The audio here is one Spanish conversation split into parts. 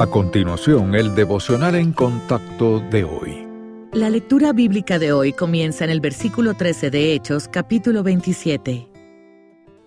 A continuación, el devocional en contacto de hoy. La lectura bíblica de hoy comienza en el versículo 13 de Hechos, capítulo 27.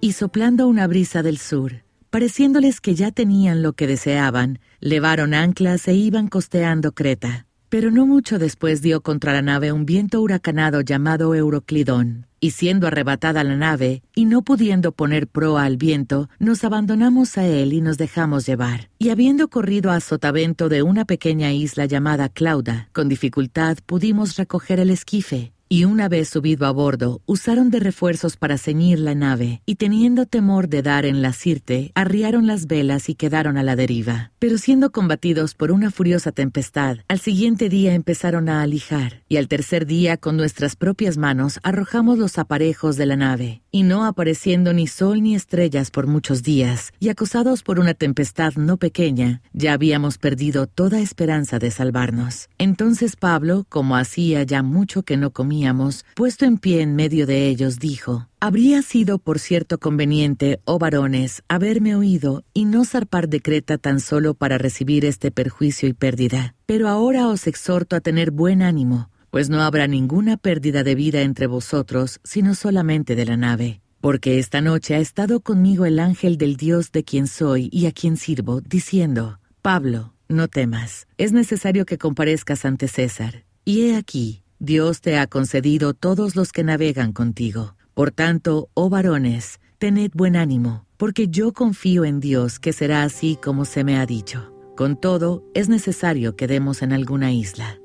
Y soplando una brisa del sur, pareciéndoles que ya tenían lo que deseaban, levaron anclas e iban costeando Creta. Pero no mucho después dio contra la nave un viento huracanado llamado Euroclidón, y siendo arrebatada la nave, y no pudiendo poner proa al viento, nos abandonamos a él y nos dejamos llevar. Y habiendo corrido a sotavento de una pequeña isla llamada Clauda, con dificultad pudimos recoger el esquife, y una vez subido a bordo, usaron de refuerzos para ceñir la nave, y teniendo temor de dar en la sirte, arriaron las velas y quedaron a la deriva. Pero siendo combatidos por una furiosa tempestad, al siguiente día empezaron a alijar, y al tercer día con nuestras propias manos arrojamos los aparejos de la nave, y no apareciendo ni sol ni estrellas por muchos días, y acosados por una tempestad no pequeña, ya habíamos perdido toda esperanza de salvarnos. Entonces Pablo, como hacía ya mucho que no comía, puesto en pie en medio de ellos, dijo, Habría sido por cierto conveniente, oh varones, haberme oído y no zarpar de Creta tan solo para recibir este perjuicio y pérdida. Pero ahora os exhorto a tener buen ánimo, pues no habrá ninguna pérdida de vida entre vosotros, sino solamente de la nave. Porque esta noche ha estado conmigo el ángel del Dios de quien soy y a quien sirvo, diciendo, Pablo, no temas, es necesario que comparezcas ante César. Y he aquí, Dios te ha concedido todos los que navegan contigo. Por tanto, oh varones, tened buen ánimo, porque yo confío en Dios que será así como se me ha dicho. Con todo, es necesario que demos en alguna isla.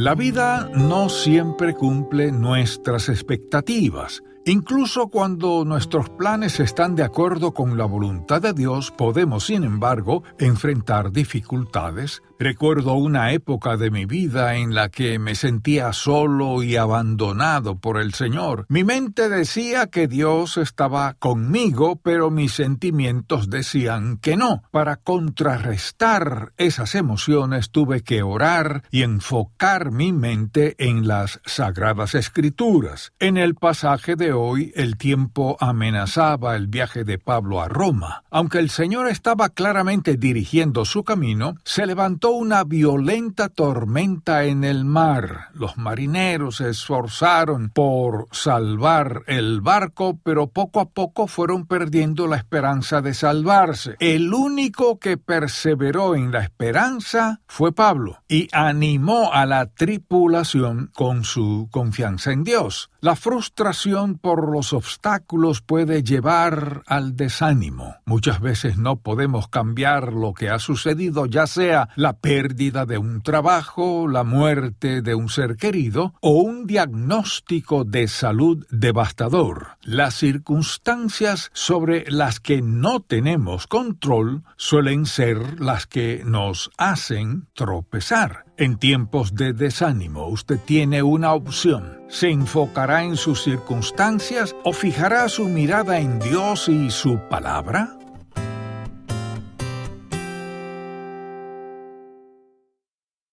La vida no siempre cumple nuestras expectativas. Incluso cuando nuestros planes están de acuerdo con la voluntad de Dios, podemos, sin embargo, enfrentar dificultades. Recuerdo una época de mi vida en la que me sentía solo y abandonado por el Señor. Mi mente decía que Dios estaba conmigo, pero mis sentimientos decían que no. Para contrarrestar esas emociones tuve que orar y enfocar mi mente en las sagradas escrituras. En el pasaje hoy el tiempo amenazaba el viaje de Pablo a Roma. Aunque el Señor estaba claramente dirigiendo su camino, se levantó una violenta tormenta en el mar. Los marineros se esforzaron por salvar el barco, pero poco a poco fueron perdiendo la esperanza de salvarse. El único que perseveró en la esperanza fue Pablo y animó a la tripulación con su confianza en Dios. La frustración por los obstáculos puede llevar al desánimo. Muchas veces no podemos cambiar lo que ha sucedido, ya sea la pérdida de un trabajo, la muerte de un ser querido o un diagnóstico de salud devastador. Las circunstancias sobre las que no tenemos control suelen ser las que nos hacen tropezar. En tiempos de desánimo usted tiene una opción. Se enfocará en sus circunstancias o fijará su mirada en Dios y su palabra.